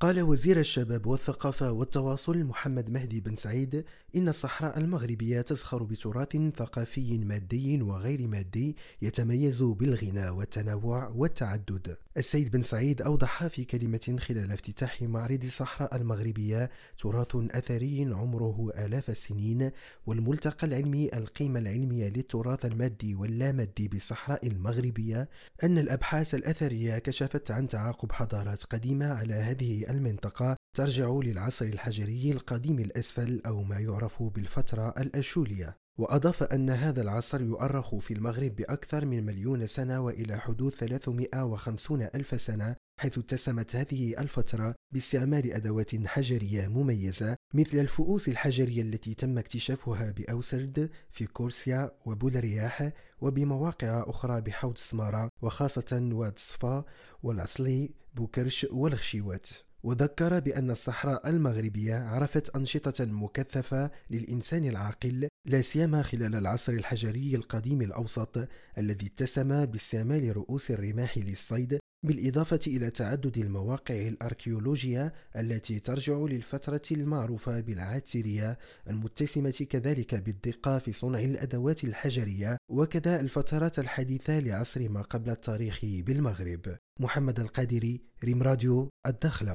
قال وزير الشباب والثقافة والتواصل محمد مهدي بن سعيد إن الصحراء المغربية تزخر بتراث ثقافي مادي وغير مادي يتميز بالغنى والتنوع والتعدد. السيد بن سعيد أوضح في كلمة خلال افتتاح معرض الصحراء المغربية تراث أثري عمره آلاف السنين والملتقى العلمي القيمة العلمية للتراث المادي واللامادي بالصحراء المغربية أن الأبحاث الأثرية كشفت عن تعاقب حضارات قديمة على هذه المنطقة ترجع للعصر الحجري القديم الأسفل أو ما يعرف بالفترة الأشولية. وأضاف أن هذا العصر يؤرخ في المغرب بأكثر من مليون سنة وإلى حدود 350 ألف سنة حيث اتسمت هذه الفترة باستعمال أدوات حجرية مميزة مثل الفؤوس الحجرية التي تم اكتشافها بأوسرد في كورسيا وبولرياح وبمواقع أخرى بحوض سمارة وخاصة واد صفا والعصلي بوكرش والغشيوات وذكر بأن الصحراء المغربية عرفت أنشطة مكثفة للإنسان العاقل لا سيما خلال العصر الحجري القديم الأوسط الذي اتسم باستعمال رؤوس الرماح للصيد بالإضافة إلى تعدد المواقع الأركيولوجية التي ترجع للفترة المعروفة بالعاترية المتسمة كذلك بالدقة في صنع الأدوات الحجرية وكذا الفترات الحديثة لعصر ما قبل التاريخ بالمغرب. محمد القادري ريم راديو الدخلة